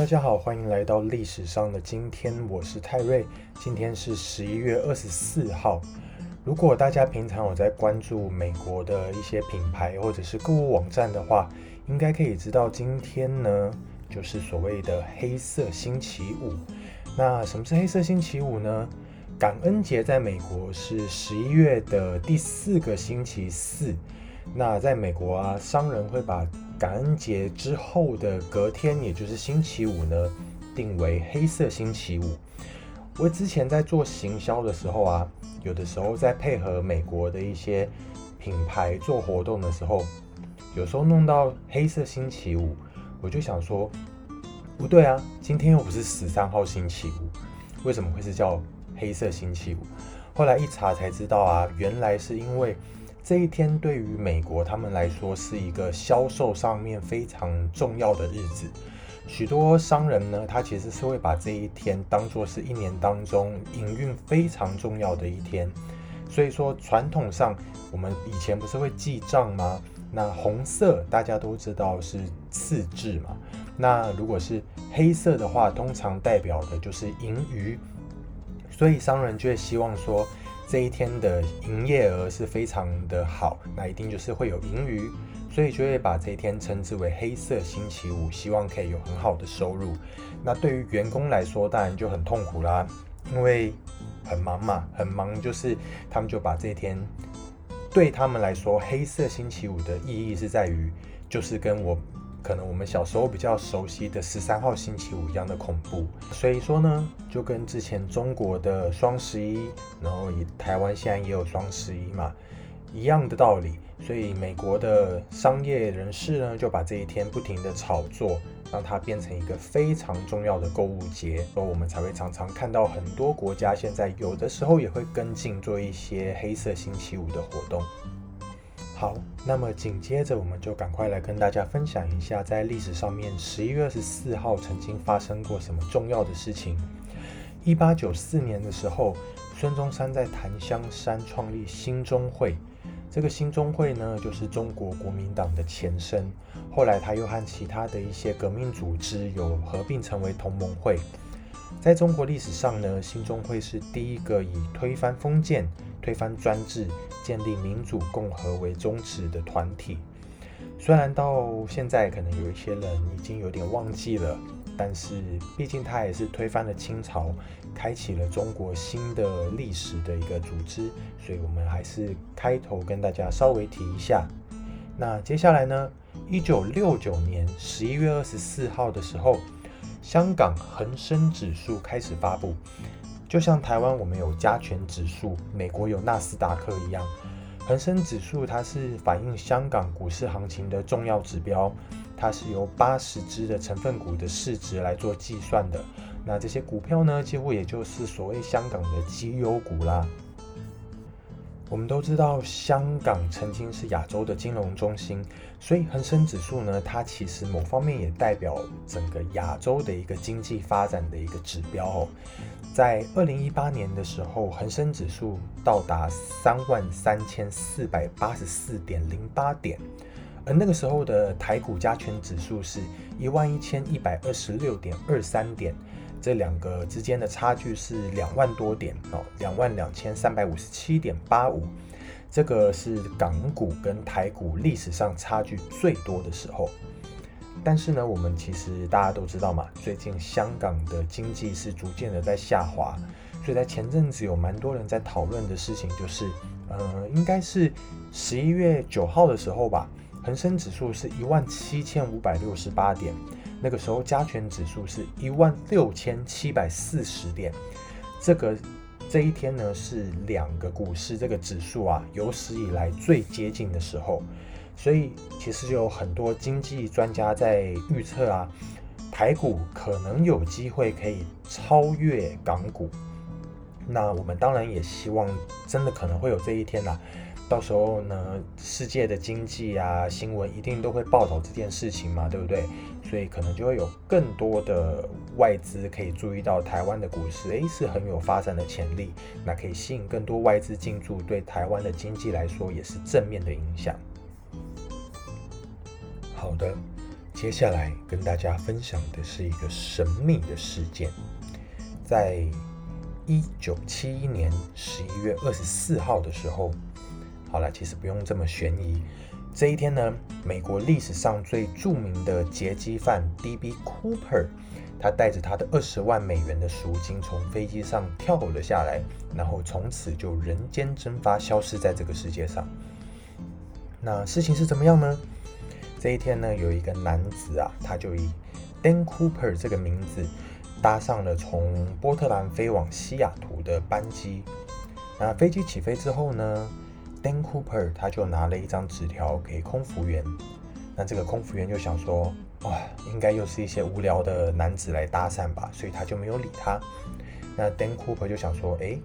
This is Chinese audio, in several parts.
大家好，欢迎来到历史上的今天，我是泰瑞。今天是十一月二十四号。如果大家平常有在关注美国的一些品牌或者是购物网站的话，应该可以知道今天呢，就是所谓的黑色星期五。那什么是黑色星期五呢？感恩节在美国是十一月的第四个星期四。那在美国啊，商人会把感恩节之后的隔天，也就是星期五呢，定为黑色星期五。我之前在做行销的时候啊，有的时候在配合美国的一些品牌做活动的时候，有时候弄到黑色星期五，我就想说，不对啊，今天又不是十三号星期五，为什么会是叫黑色星期五？后来一查才知道啊，原来是因为。这一天对于美国他们来说是一个销售上面非常重要的日子，许多商人呢，他其实是会把这一天当做是一年当中营运非常重要的一天。所以说，传统上我们以前不是会记账吗？那红色大家都知道是次字嘛，那如果是黑色的话，通常代表的就是盈余，所以商人就会希望说。这一天的营业额是非常的好，那一定就是会有盈余，所以就会把这一天称之为黑色星期五，希望可以有很好的收入。那对于员工来说，当然就很痛苦啦，因为很忙嘛，很忙，就是他们就把这一天对他们来说，黑色星期五的意义是在于，就是跟我。可能我们小时候比较熟悉的十三号星期五一样的恐怖，所以说呢，就跟之前中国的双十一，然后以台湾现在也有双十一嘛，一样的道理。所以美国的商业人士呢，就把这一天不停的炒作，让它变成一个非常重要的购物节，所以我们才会常常看到很多国家现在有的时候也会跟进做一些黑色星期五的活动。好，那么紧接着我们就赶快来跟大家分享一下，在历史上面十一月二十四号曾经发生过什么重要的事情。一八九四年的时候，孙中山在檀香山创立兴中会，这个兴中会呢，就是中国国民党的前身。后来他又和其他的一些革命组织有合并成为同盟会。在中国历史上呢，兴中会是第一个以推翻封建、推翻专制。建立民主共和为宗旨的团体，虽然到现在可能有一些人已经有点忘记了，但是毕竟它也是推翻了清朝，开启了中国新的历史的一个组织，所以我们还是开头跟大家稍微提一下。那接下来呢，一九六九年十一月二十四号的时候，香港恒生指数开始发布。就像台湾我们有加权指数，美国有纳斯达克一样，恒生指数它是反映香港股市行情的重要指标，它是由八十只的成分股的市值来做计算的。那这些股票呢，几乎也就是所谓香港的绩优股啦。我们都知道，香港曾经是亚洲的金融中心，所以恒生指数呢，它其实某方面也代表整个亚洲的一个经济发展的一个指标哦。在二零一八年的时候，恒生指数到达三万三千四百八十四点零八点，而那个时候的台股加权指数是一万一千一百二十六点二三点。这两个之间的差距是两万多点哦，两万两千三百五十七点八五，这个是港股跟台股历史上差距最多的时候。但是呢，我们其实大家都知道嘛，最近香港的经济是逐渐的在下滑，所以在前阵子有蛮多人在讨论的事情就是，呃，应该是十一月九号的时候吧，恒生指数是一万七千五百六十八点。那个时候加权指数是一万六千七百四十点，这个这一天呢是两个股市这个指数啊有史以来最接近的时候，所以其实有很多经济专家在预测啊，台股可能有机会可以超越港股。那我们当然也希望真的可能会有这一天呐。到时候呢，世界的经济啊新闻一定都会报道这件事情嘛，对不对？所以可能就会有更多的外资可以注意到台湾的股市，诶，是很有发展的潜力，那可以吸引更多外资进驻，对台湾的经济来说也是正面的影响。好的。接下来跟大家分享的是一个神秘的事件，在一九七一年十一月二十四号的时候，好了，其实不用这么悬疑。这一天呢，美国历史上最著名的劫机犯 D.B. Cooper，他带着他的二十万美元的赎金从飞机上跳了下来，然后从此就人间蒸发，消失在这个世界上。那事情是怎么样呢？这一天呢，有一个男子啊，他就以 Dan Cooper 这个名字搭上了从波特兰飞往西雅图的班机。那飞机起飞之后呢？Dan Cooper 他就拿了一张纸条给空服员，那这个空服员就想说，哇，应该又是一些无聊的男子来搭讪吧，所以他就没有理他。那 Dan Cooper 就想说，哎，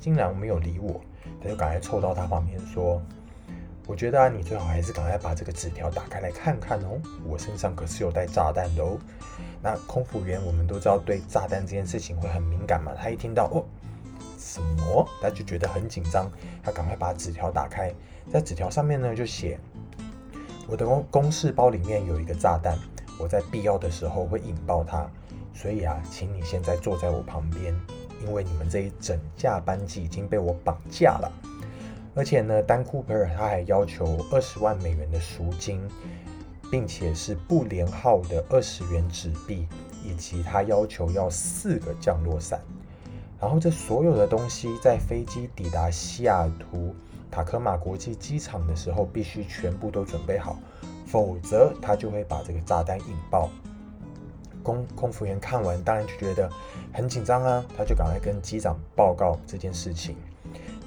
竟然没有理我，他就赶快凑到他旁边说，我觉得啊，你最好还是赶快把这个纸条打开来看看哦，我身上可是有带炸弹的哦。那空服员我们都知道对炸弹这件事情会很敏感嘛，他一听到哦。什么？他就觉得很紧张，他赶快把纸条打开，在纸条上面呢就写：我的公公事包里面有一个炸弹，我在必要的时候会引爆它，所以啊，请你现在坐在我旁边，因为你们这一整架班机已经被我绑架了，而且呢，丹库珀他还要求二十万美元的赎金，并且是不连号的二十元纸币，以及他要求要四个降落伞。然后这所有的东西在飞机抵达西雅图塔科马国际机场的时候，必须全部都准备好，否则他就会把这个炸弹引爆。空空服员看完当然就觉得很紧张啊，他就赶快跟机长报告这件事情。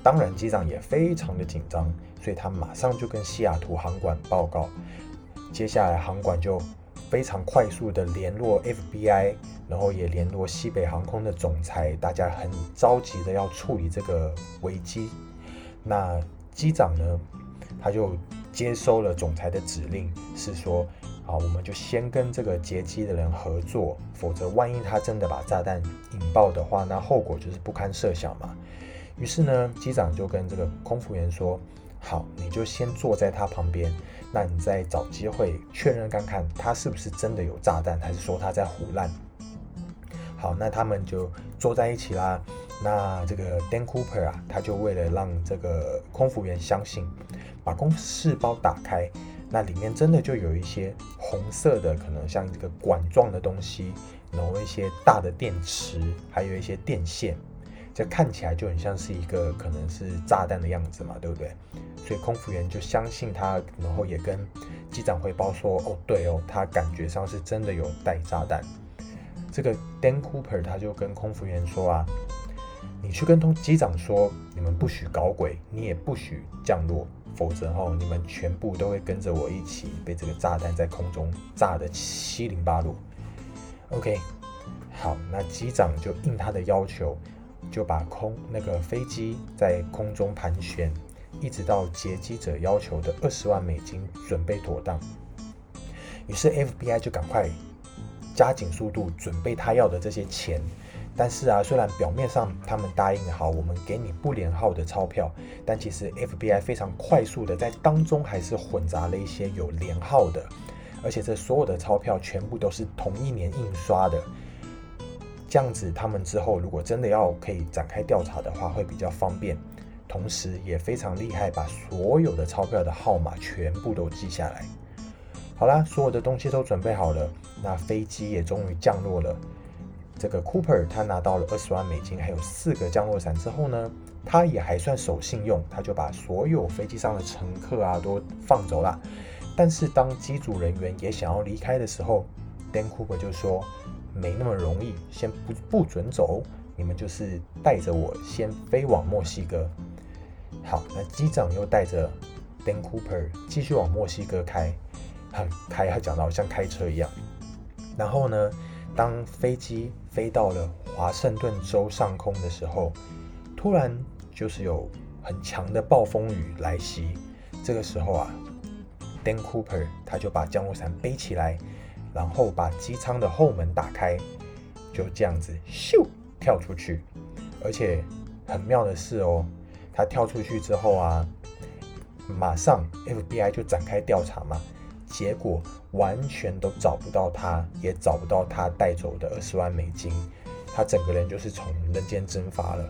当然机长也非常的紧张，所以他马上就跟西雅图航管报告。接下来航管就。非常快速的联络 FBI，然后也联络西北航空的总裁，大家很着急的要处理这个危机。那机长呢，他就接收了总裁的指令，是说，啊，我们就先跟这个劫机的人合作，否则万一他真的把炸弹引爆的话，那后果就是不堪设想嘛。于是呢，机长就跟这个空服员说。好，你就先坐在他旁边，那你再找机会确认看看他是不是真的有炸弹，还是说他在胡乱。好，那他们就坐在一起啦。那这个 Dan Cooper 啊，他就为了让这个空服员相信，把公事包打开，那里面真的就有一些红色的，可能像这个管状的东西，然后一些大的电池，还有一些电线。这看起来就很像是一个可能是炸弹的样子嘛，对不对？所以空服员就相信他，然后也跟机长汇报说：“哦，对哦，他感觉上是真的有带炸弹。”这个 Dan Cooper 他就跟空服员说：“啊，你去跟通机长说，你们不许搞鬼，你也不许降落，否则哦，你们全部都会跟着我一起被这个炸弹在空中炸得七零八落。”OK，好，那机长就应他的要求。就把空那个飞机在空中盘旋，一直到劫机者要求的二十万美金准备妥当。于是 FBI 就赶快加紧速度准备他要的这些钱。但是啊，虽然表面上他们答应好我们给你不连号的钞票，但其实 FBI 非常快速的在当中还是混杂了一些有连号的，而且这所有的钞票全部都是同一年印刷的。这样子，他们之后如果真的要可以展开调查的话，会比较方便，同时也非常厉害，把所有的钞票的号码全部都记下来。好啦，所有的东西都准备好了，那飞机也终于降落了。这个 Cooper 他拿到了二十万美金，还有四个降落伞之后呢，他也还算守信用，他就把所有飞机上的乘客啊都放走了。但是当机组人员也想要离开的时候，Dan Cooper 就说。没那么容易，先不不准走，你们就是带着我先飞往墨西哥。好，那机长又带着 Dan Cooper 继续往墨西哥开，开还讲到像开车一样。然后呢，当飞机飞到了华盛顿州上空的时候，突然就是有很强的暴风雨来袭。这个时候啊，Dan Cooper 他就把降落伞背起来。然后把机舱的后门打开，就这样子咻跳出去，而且很妙的是哦，他跳出去之后啊，马上 FBI 就展开调查嘛，结果完全都找不到他，也找不到他带走的二十万美金，他整个人就是从人间蒸发了。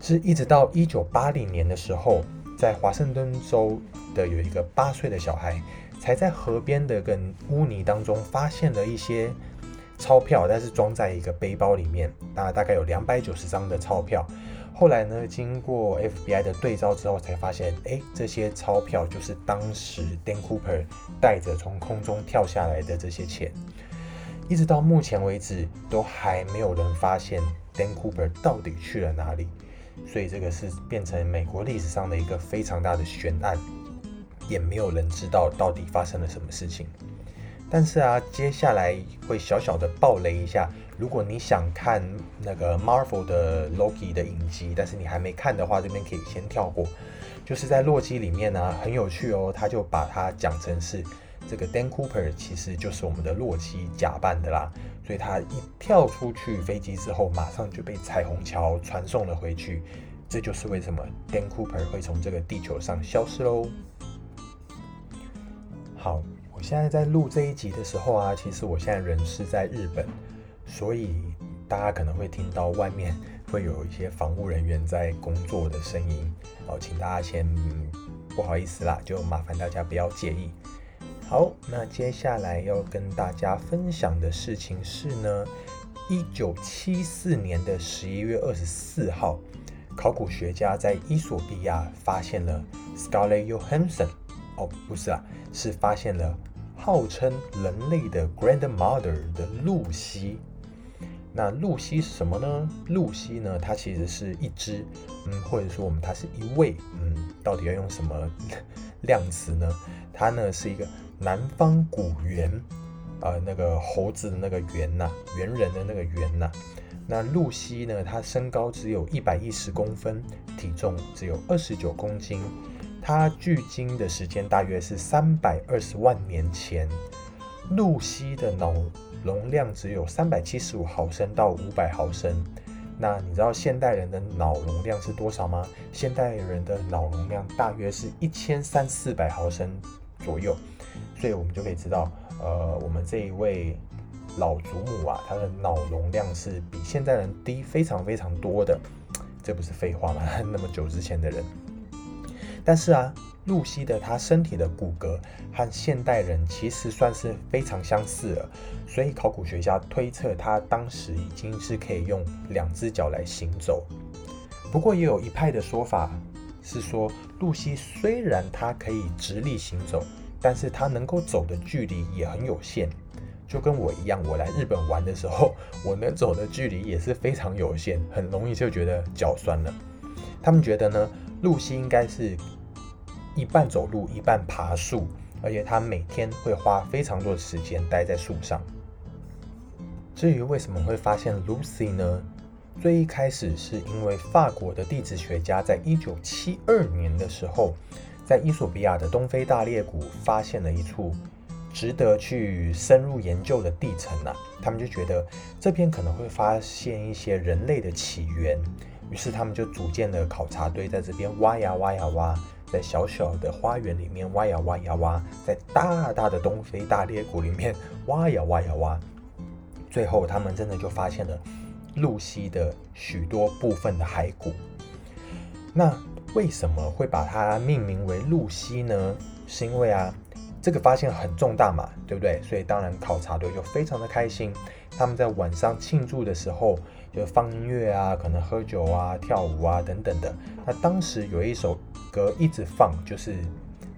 是一直到一九八零年的时候，在华盛顿州的有一个八岁的小孩，才在河边的跟污泥当中发现了一些钞票，但是装在一个背包里面，那大概有两百九十张的钞票。后来呢，经过 FBI 的对照之后，才发现，哎，这些钞票就是当时 Dan Cooper 带着从空中跳下来的这些钱。一直到目前为止，都还没有人发现 Dan Cooper 到底去了哪里。所以这个是变成美国历史上的一个非常大的悬案，也没有人知道到底发生了什么事情。但是啊，接下来会小小的爆雷一下。如果你想看那个 Marvel 的 Loki 的影集，但是你还没看的话，这边可以先跳过。就是在洛基里面呢，很有趣哦，他就把它讲成是这个 Dan Cooper 其实就是我们的洛基假扮的啦。所以他一跳出去飞机之后，马上就被彩虹桥传送了回去。这就是为什么 Dan Cooper 会从这个地球上消失喽。好，我现在在录这一集的时候啊，其实我现在人是在日本，所以大家可能会听到外面会有一些防务人员在工作的声音，哦，请大家先不好意思啦，就麻烦大家不要介意。好，那接下来要跟大家分享的事情是呢，一九七四年的十一月二十四号，考古学家在伊索比亚发现了 Scarlett Johansson，哦，不是啊，是发现了号称人类的 grandmother 的露西。那露西是什么呢？露西呢，它其实是一只，嗯，或者说我们它是一位，嗯，到底要用什么量词呢？它呢是一个。南方古猿，呃，那个猴子的那个猿呐，猿人的那个猿呐。那露西呢，它身高只有一百一十公分，体重只有二十九公斤。它距今的时间大约是三百二十万年前。露西的脑容量只有三百七十五毫升到五百毫升。那你知道现代人的脑容量是多少吗？现代人的脑容量大约是一千三四百毫升左右。所以我们就可以知道，呃，我们这一位老祖母啊，她的脑容量是比现代人低非常非常多的，这不是废话吗？那么久之前的人，但是啊，露西的她身体的骨骼和现代人其实算是非常相似了，所以考古学家推测她当时已经是可以用两只脚来行走。不过也有一派的说法是说，露西虽然她可以直立行走。但是它能够走的距离也很有限，就跟我一样，我来日本玩的时候，我能走的距离也是非常有限，很容易就觉得脚酸了。他们觉得呢，露西应该是一半走路，一半爬树，而且他每天会花非常多的时间待在树上。至于为什么会发现 Lucy 呢？最一开始是因为法国的地质学家在一九七二年的时候。在伊索比亚的东非大裂谷发现了一处值得去深入研究的地层呐，他们就觉得这边可能会发现一些人类的起源，于是他们就组建了考察队，在这边挖呀挖呀挖，在小小的花园里面挖呀挖呀挖，在大大的东非大裂谷里面挖呀挖呀挖，最后他们真的就发现了露西的许多部分的骸骨，那。为什么会把它命名为露西呢？是因为啊，这个发现很重大嘛，对不对？所以当然考察队就非常的开心。他们在晚上庆祝的时候，就放音乐啊，可能喝酒啊、跳舞啊等等的。那当时有一首歌一直放，就是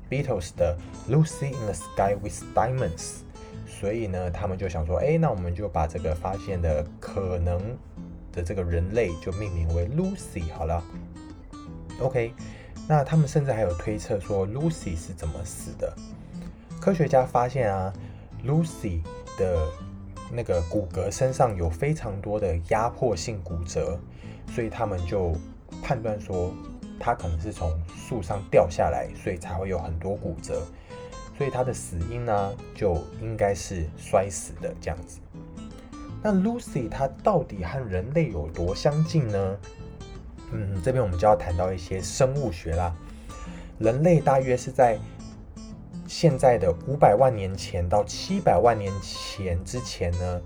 Beatles 的《Lucy in the Sky with Diamonds》。所以呢，他们就想说，哎，那我们就把这个发现的可能的这个人类就命名为 Lucy 好了。OK，那他们甚至还有推测说 Lucy 是怎么死的。科学家发现啊，Lucy 的那个骨骼身上有非常多的压迫性骨折，所以他们就判断说，它可能是从树上掉下来，所以才会有很多骨折。所以她的死因呢，就应该是摔死的这样子。那 Lucy 她到底和人类有多相近呢？嗯，这边我们就要谈到一些生物学啦。人类大约是在现在的五百万年前到七百万年前之前呢，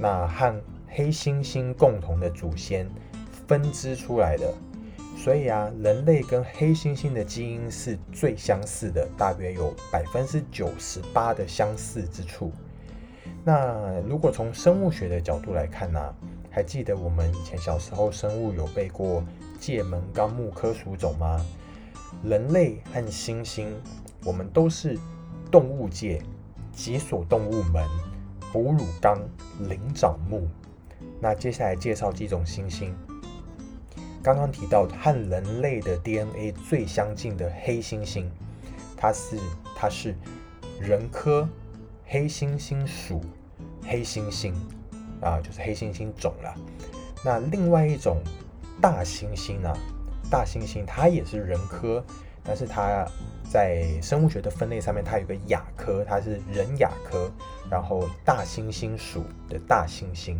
那和黑猩猩共同的祖先分支出来的。所以啊，人类跟黑猩猩的基因是最相似的，大约有百分之九十八的相似之处。那如果从生物学的角度来看呢，还记得我们以前小时候生物有背过界门纲目科属种吗？人类和猩猩，我们都是动物界脊索动物门哺乳纲灵长目。那接下来介绍几种猩猩。刚刚提到和人类的 DNA 最相近的黑猩猩，它是它是人科黑猩猩属黑猩猩啊，就是黑猩猩种了。那另外一种大猩猩呢？大猩猩它也是人科，但是它在生物学的分类上面，它有个亚科，它是人亚科。然后大猩猩属的大猩猩，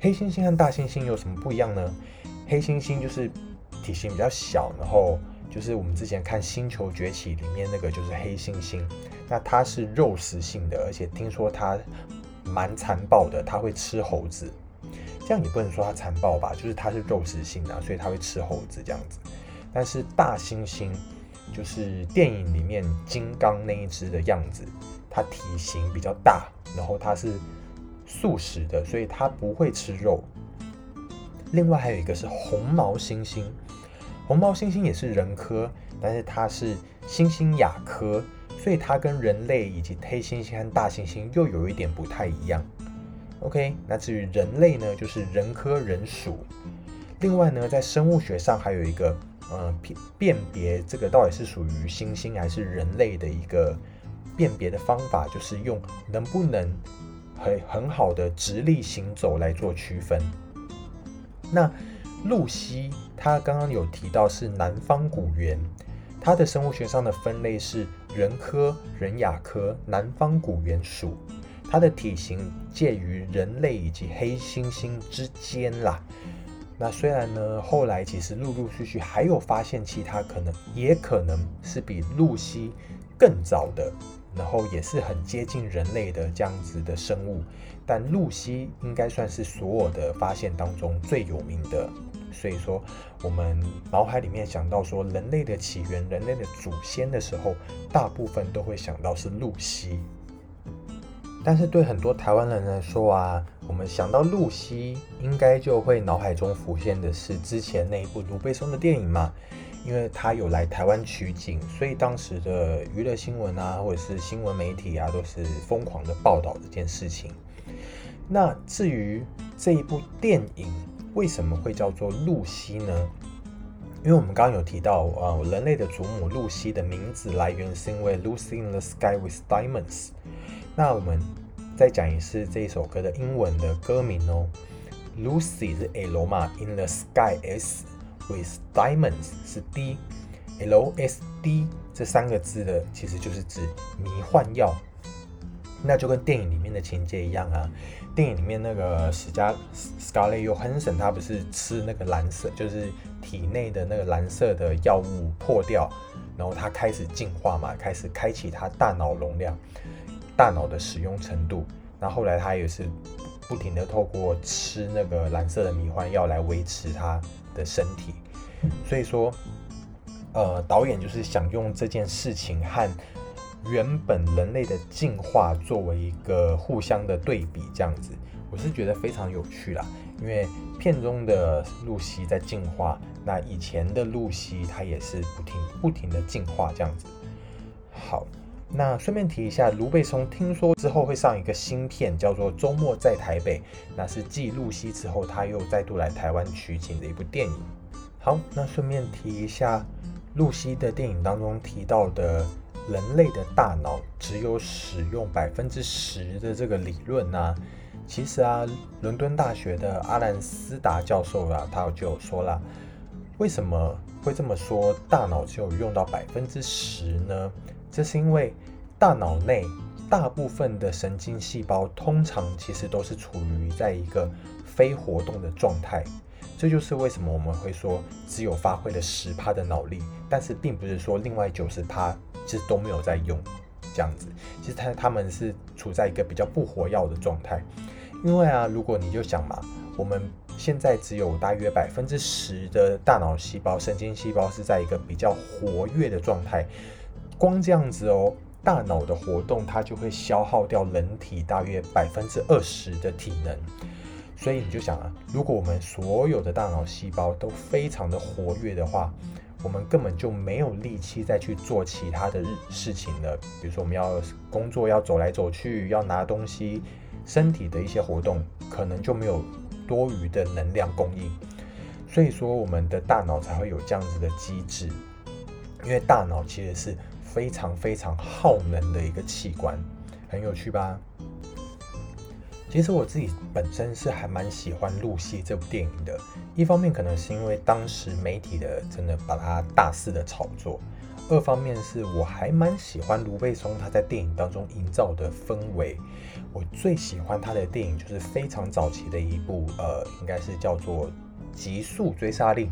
黑猩猩和大猩猩有什么不一样呢？黑猩猩就是体型比较小，然后就是我们之前看《星球崛起》里面那个就是黑猩猩，那它是肉食性的，而且听说它蛮残暴的，它会吃猴子。这样也不能说它残暴吧，就是它是肉食性的，所以它会吃猴子这样子。但是大猩猩就是电影里面金刚那一只的样子，它体型比较大，然后它是素食的，所以它不会吃肉。另外还有一个是红毛猩猩，红毛猩猩也是人科，但是它是猩猩亚科，所以它跟人类以及黑猩猩和大猩猩又有一点不太一样。OK，那至于人类呢，就是人科人属。另外呢，在生物学上还有一个，呃，辨辨别这个到底是属于猩猩还是人类的一个辨别的方法，就是用能不能很很好的直立行走来做区分。那露西，它刚刚有提到是南方古猿，它的生物学上的分类是人科人亚科南方古猿属，它的体型介于人类以及黑猩猩之间啦。那虽然呢，后来其实陆陆续续还有发现其他可能，也可能是比露西更早的。然后也是很接近人类的这样子的生物，但露西应该算是所有的发现当中最有名的。所以说，我们脑海里面想到说人类的起源、人类的祖先的时候，大部分都会想到是露西。但是对很多台湾人来说啊，我们想到露西，应该就会脑海中浮现的是之前那一部卢贝松的电影嘛。因为他有来台湾取景，所以当时的娱乐新闻啊，或者是新闻媒体啊，都是疯狂的报道这件事情。那至于这一部电影为什么会叫做露西呢？因为我们刚刚有提到，呃，人类的祖母露西的名字来源是因为 Lucy in the Sky with Diamonds。那我们再讲一次这一首歌的英文的歌名哦，Lucy 是 L 嘛，in the Sky S。With diamonds 是 D，L S D 这三个字的其实就是指迷幻药，那就跟电影里面的情节一样啊。电影里面那个史嘉 Scarlett Johansson 他不是吃那个蓝色，就是体内的那个蓝色的药物破掉，然后他开始进化嘛，开始开启他大脑容量、大脑的使用程度。那后来他也是不停的透过吃那个蓝色的迷幻药来维持他。的身体，所以说，呃，导演就是想用这件事情和原本人类的进化作为一个互相的对比，这样子，我是觉得非常有趣啦。因为片中的露西在进化，那以前的露西她也是不停不停的进化，这样子。好，那顺便提一下，卢贝松听说之后会上一个新片，叫做《周末在台北》，那是继露西之后，他又再度来台湾取景的一部电影。好，那顺便提一下，露西的电影当中提到的人类的大脑只有使用百分之十的这个理论呢，其实啊，伦敦大学的阿兰斯达教授啊，他就有说了，为什么会这么说？大脑只有用到百分之十呢？这是因为大脑内大部分的神经细胞通常其实都是处于在一个非活动的状态。这就是为什么我们会说只有发挥了十趴的脑力，但是并不是说另外九十趴其实都没有在用。这样子。其实他他们是处在一个比较不活跃的状态，因为啊，如果你就想嘛，我们现在只有大约百分之十的大脑细胞、神经细胞是在一个比较活跃的状态，光这样子哦。大脑的活动，它就会消耗掉人体大约百分之二十的体能，所以你就想啊，如果我们所有的大脑细胞都非常的活跃的话，我们根本就没有力气再去做其他的日事情了。比如说我们要工作，要走来走去，要拿东西，身体的一些活动，可能就没有多余的能量供应。所以说，我们的大脑才会有这样子的机制，因为大脑其实是。非常非常耗能的一个器官，很有趣吧？其实我自己本身是还蛮喜欢《露西》这部电影的。一方面可能是因为当时媒体的真的把它大肆的炒作；二方面是我还蛮喜欢卢贝松他在电影当中营造的氛围。我最喜欢他的电影就是非常早期的一部，呃，应该是叫做《极速追杀令》，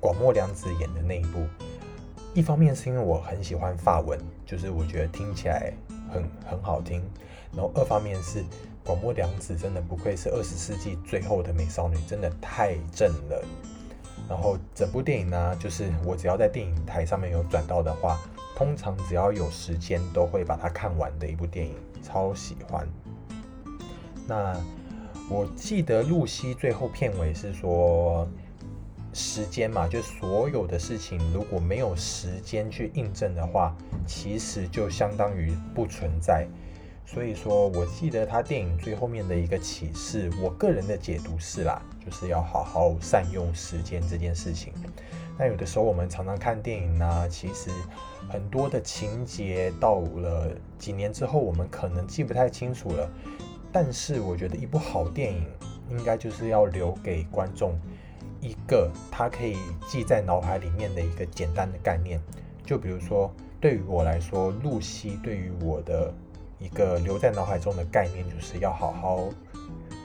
广末凉子演的那一部。一方面是因为我很喜欢法文，就是我觉得听起来很很好听。然后二方面是广播良子真的不愧是二十世纪最后的美少女，真的太正了。然后整部电影呢，就是我只要在电影台上面有转到的话，通常只要有时间都会把它看完的一部电影，超喜欢。那我记得露西最后片尾是说。时间嘛，就所有的事情，如果没有时间去印证的话，其实就相当于不存在。所以说，我记得他电影最后面的一个启示，我个人的解读是啦，就是要好好善用时间这件事情。那有的时候我们常常看电影呢，其实很多的情节到了几年之后，我们可能记不太清楚了。但是我觉得一部好电影，应该就是要留给观众。一个它可以记在脑海里面的一个简单的概念，就比如说，对于我来说，露西对于我的一个留在脑海中的概念，就是要好好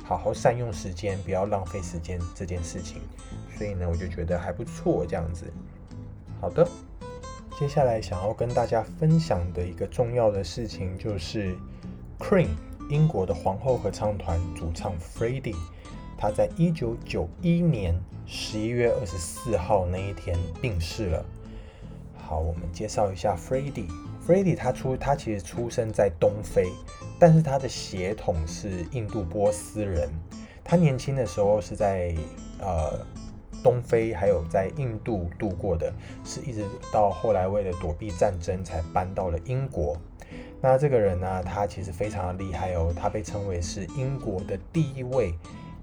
好好善用时间，不要浪费时间这件事情。所以呢，我就觉得还不错这样子。好的，接下来想要跟大家分享的一个重要的事情，就是 Queen 英国的皇后合唱团主唱 Freddie。他在一九九一年十一月二十四号那一天病逝了。好，我们介绍一下 Freddie。Freddie 他出他其实出生在东非，但是他的血统是印度波斯人。他年轻的时候是在呃东非还有在印度度过的，是一直到后来为了躲避战争才搬到了英国。那这个人呢，他其实非常的厉害哦，他被称为是英国的第一位。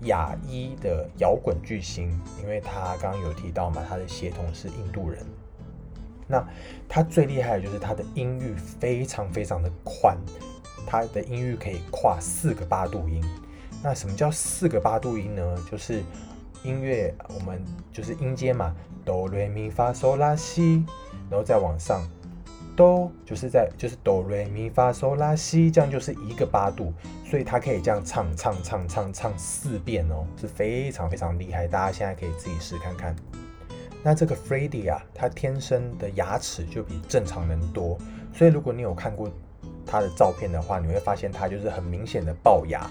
亚裔的摇滚巨星，因为他刚刚有提到嘛，他的协同是印度人。那他最厉害的就是他的音域非常非常的宽，他的音域可以跨四个八度音。那什么叫四个八度音呢？就是音乐我们就是音阶嘛，哆来咪发嗦拉西，然后再往上。哆就是在就是哆瑞咪发嗦拉西，这样就是一个八度，所以他可以这样唱唱唱唱唱四遍哦，是非常非常厉害。大家现在可以自己试看看。那这个 Freddie 啊，他天生的牙齿就比正常人多，所以如果你有看过他的照片的话，你会发现他就是很明显的龅牙。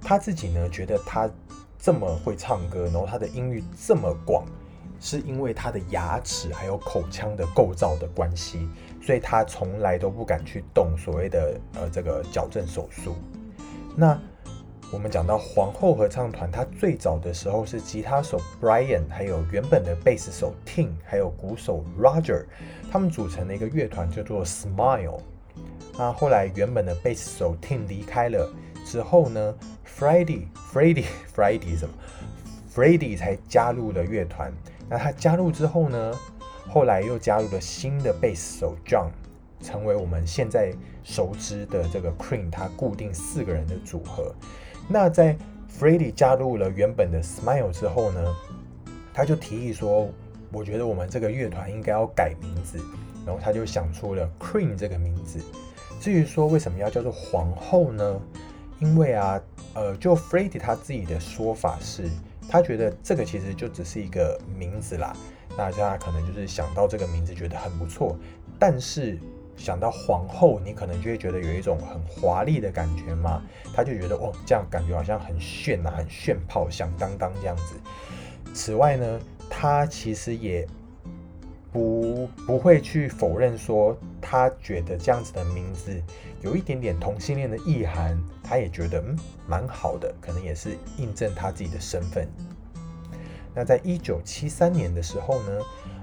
他自己呢觉得他这么会唱歌，然后他的音域这么广。是因为他的牙齿还有口腔的构造的关系，所以他从来都不敢去动所谓的呃这个矫正手术。那我们讲到皇后合唱团，它最早的时候是吉他手 Brian，还有原本的贝斯手 Tim，还有鼓手 Roger，他们组成的一个乐团叫做 Smile。那后来原本的贝斯手 Tim 离开了之后呢，Freddie，Freddie，Freddie 什么？Freddie 才加入了乐团。那他加入之后呢？后来又加入了新的贝斯手 John，成为我们现在熟知的这个 Queen，它固定四个人的组合。那在 Freddie 加入了原本的 Smile 之后呢，他就提议说：“我觉得我们这个乐团应该要改名字。”然后他就想出了 Queen 这个名字。至于说为什么要叫做皇后呢？因为啊，呃，就 Freddie 他自己的说法是。他觉得这个其实就只是一个名字啦，大家可能就是想到这个名字觉得很不错，但是想到皇后，你可能就会觉得有一种很华丽的感觉嘛。他就觉得哦，这样感觉好像很炫呐，很炫炮，响当当这样子。此外呢，他其实也不不会去否认说，他觉得这样子的名字有一点点同性恋的意涵，他也觉得嗯蛮好的，可能也是印证他自己的身份。那在一九七三年的时候呢？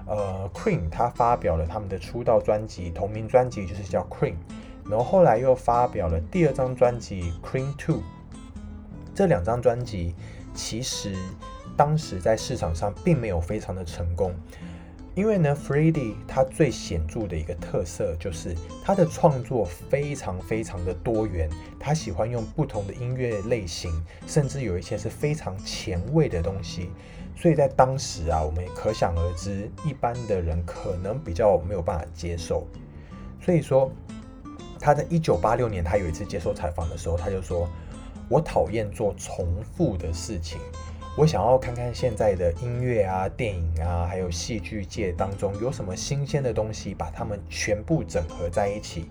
呃，Queen 他发表了他们的出道专辑，同名专辑就是叫 Queen，然后后来又发表了第二张专辑 Queen Two。这两张专辑其实当时在市场上并没有非常的成功，因为呢，Freddie 他最显著的一个特色就是他的创作非常非常的多元，他喜欢用不同的音乐类型，甚至有一些是非常前卫的东西。所以在当时啊，我们也可想而知，一般的人可能比较没有办法接受。所以说，他在一九八六年，他有一次接受采访的时候，他就说：“我讨厌做重复的事情，我想要看看现在的音乐啊、电影啊，还有戏剧界当中有什么新鲜的东西，把它们全部整合在一起。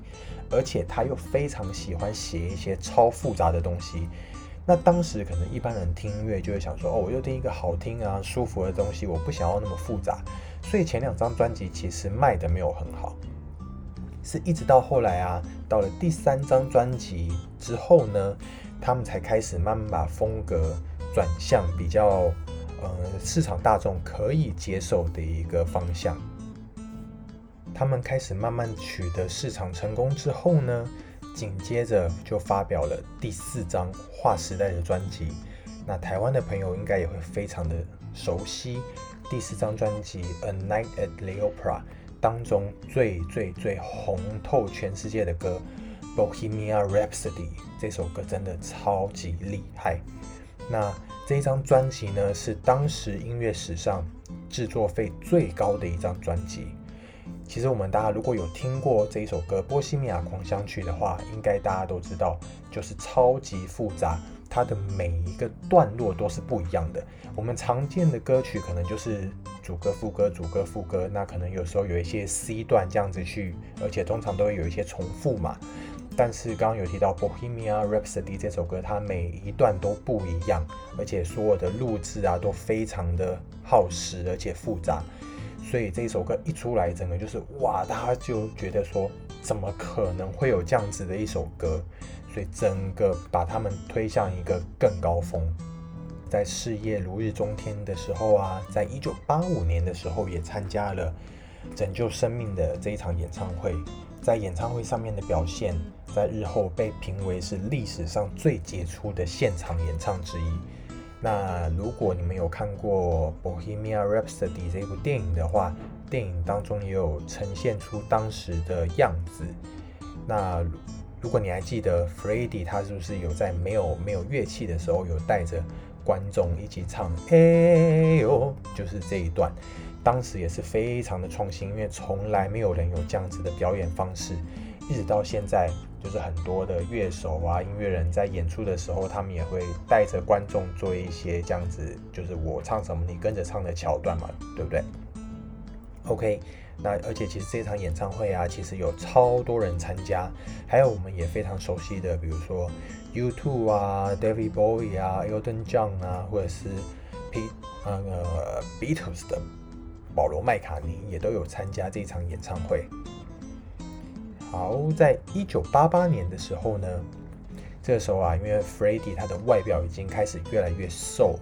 而且他又非常喜欢写一些超复杂的东西。”那当时可能一般人听音乐就会想说，哦，我就听一个好听啊、舒服的东西，我不想要那么复杂。所以前两张专辑其实卖的没有很好，是一直到后来啊，到了第三张专辑之后呢，他们才开始慢慢把风格转向比较呃市场大众可以接受的一个方向。他们开始慢慢取得市场成功之后呢。紧接着就发表了第四张划时代的专辑，那台湾的朋友应该也会非常的熟悉。第四张专辑《A Night at the Opera》当中最最最红透全世界的歌《Bohemia Rhapsody》这首歌真的超级厉害。那这一张专辑呢，是当时音乐史上制作费最高的一张专辑。其实我们大家如果有听过这一首歌《波西米亚狂想曲》的话，应该大家都知道，就是超级复杂，它的每一个段落都是不一样的。我们常见的歌曲可能就是主歌、副歌、主歌、副歌，那可能有时候有一些 C 段这样子去，而且通常都会有一些重复嘛。但是刚刚有提到《Bohemia Rhapsody》这首歌，它每一段都不一样，而且所有的录制啊都非常的耗时，而且复杂。所以这首歌一出来，整个就是哇，大家就觉得说，怎么可能会有这样子的一首歌？所以整个把他们推向一个更高峰。在事业如日中天的时候啊，在一九八五年的时候，也参加了拯救生命的这一场演唱会，在演唱会上面的表现，在日后被评为是历史上最杰出的现场演唱之一。那如果你们有看过《Bohemia Rhapsody》这部电影的话，电影当中也有呈现出当时的样子。那如果你还记得 Freddie 他是不是有在没有没有乐器的时候，有带着观众一起唱？哎呦，就是这一段，当时也是非常的创新，因为从来没有人有这样子的表演方式，一直到现在。就是很多的乐手啊、音乐人在演出的时候，他们也会带着观众做一些这样子，就是我唱什么你跟着唱的桥段嘛，对不对？OK，那而且其实这场演唱会啊，其实有超多人参加，还有我们也非常熟悉的，比如说 U2 啊、David Bowie 啊、Elton John 啊，或者是 P 那个 Beatles 的保罗麦卡尼也都有参加这场演唱会。好，在一九八八年的时候呢，这个时候啊，因为 Freddie 他的外表已经开始越来越瘦，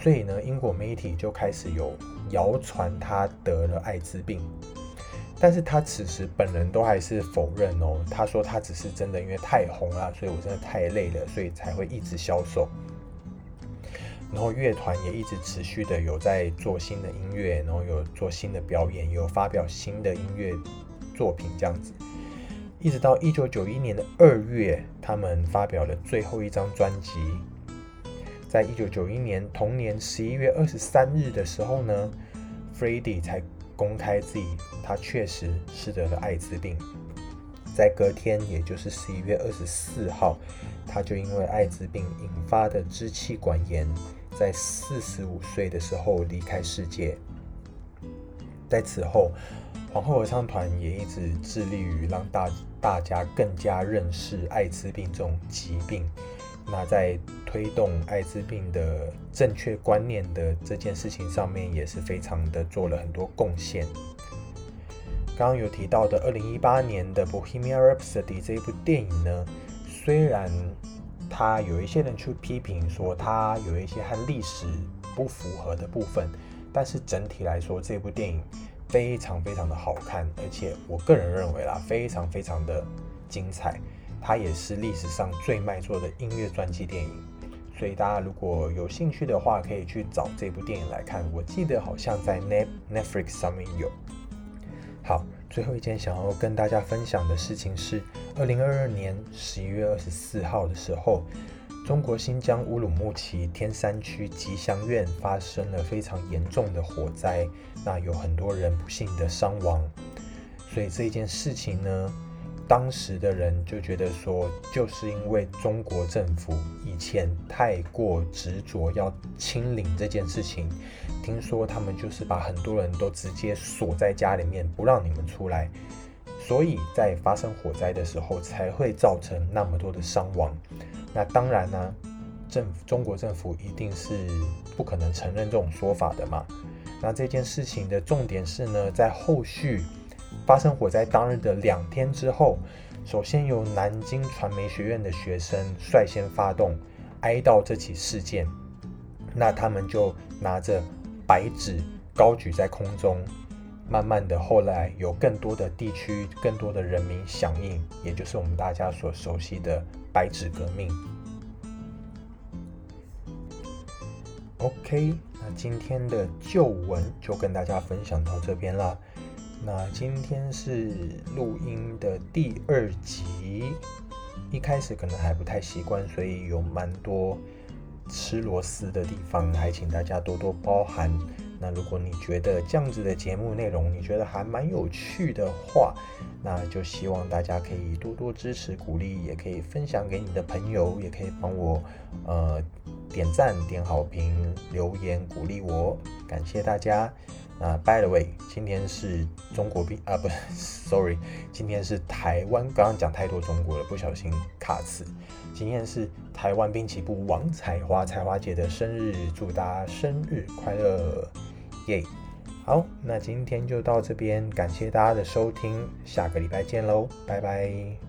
所以呢，英国媒体就开始有谣传他得了艾滋病。但是他此时本人都还是否认哦，他说他只是真的因为太红了，所以我真的太累了，所以才会一直消瘦。然后乐团也一直持续的有在做新的音乐，然后有做新的表演，有发表新的音乐作品这样子。一直到一九九一年的二月，他们发表了最后一张专辑。在一九九一年同年十一月二十三日的时候呢，Freddie 才公开自己他确实是得了艾滋病。在隔天，也就是十一月二十四号，他就因为艾滋病引发的支气管炎，在四十五岁的时候离开世界。在此后。皇后合唱团也一直致力于让大大家更加认识艾滋病这种疾病。那在推动艾滋病的正确观念的这件事情上面，也是非常的做了很多贡献。刚刚有提到的二零一八年的《Bohemian Rhapsody》这部电影呢，虽然它有一些人去批评说它有一些和历史不符合的部分，但是整体来说，这部电影非常非常的好看，而且我个人认为啦，非常非常的精彩。它也是历史上最卖座的音乐传记电影，所以大家如果有兴趣的话，可以去找这部电影来看。我记得好像在 Net Netflix 上面有。好，最后一件想要跟大家分享的事情是，二零二二年十一月二十四号的时候，中国新疆乌鲁木齐天山区吉祥苑发生了非常严重的火灾，那有很多人不幸的伤亡。所以这件事情呢？当时的人就觉得说，就是因为中国政府以前太过执着要清零这件事情，听说他们就是把很多人都直接锁在家里面，不让你们出来，所以在发生火灾的时候才会造成那么多的伤亡。那当然呢，政府中国政府一定是不可能承认这种说法的嘛。那这件事情的重点是呢，在后续。发生火灾当日的两天之后，首先由南京传媒学院的学生率先发动哀悼这起事件。那他们就拿着白纸高举在空中，慢慢的后来有更多的地区、更多的人民响应，也就是我们大家所熟悉的白纸革命。OK，那今天的旧闻就跟大家分享到这边了。那今天是录音的第二集，一开始可能还不太习惯，所以有蛮多吃螺丝的地方，还请大家多多包涵。那如果你觉得这样子的节目内容你觉得还蛮有趣的话，那就希望大家可以多多支持鼓励，也可以分享给你的朋友，也可以帮我呃点赞、点好评、留言鼓励我，感谢大家。那 by the way，今天是中国兵啊，不是，sorry，今天是台湾。刚刚讲太多中国了，不小心卡词。今天是台湾兵棋部王彩华彩华姐的生日，祝大家生日快乐，耶！好，那今天就到这边，感谢大家的收听，下个礼拜见喽，拜拜。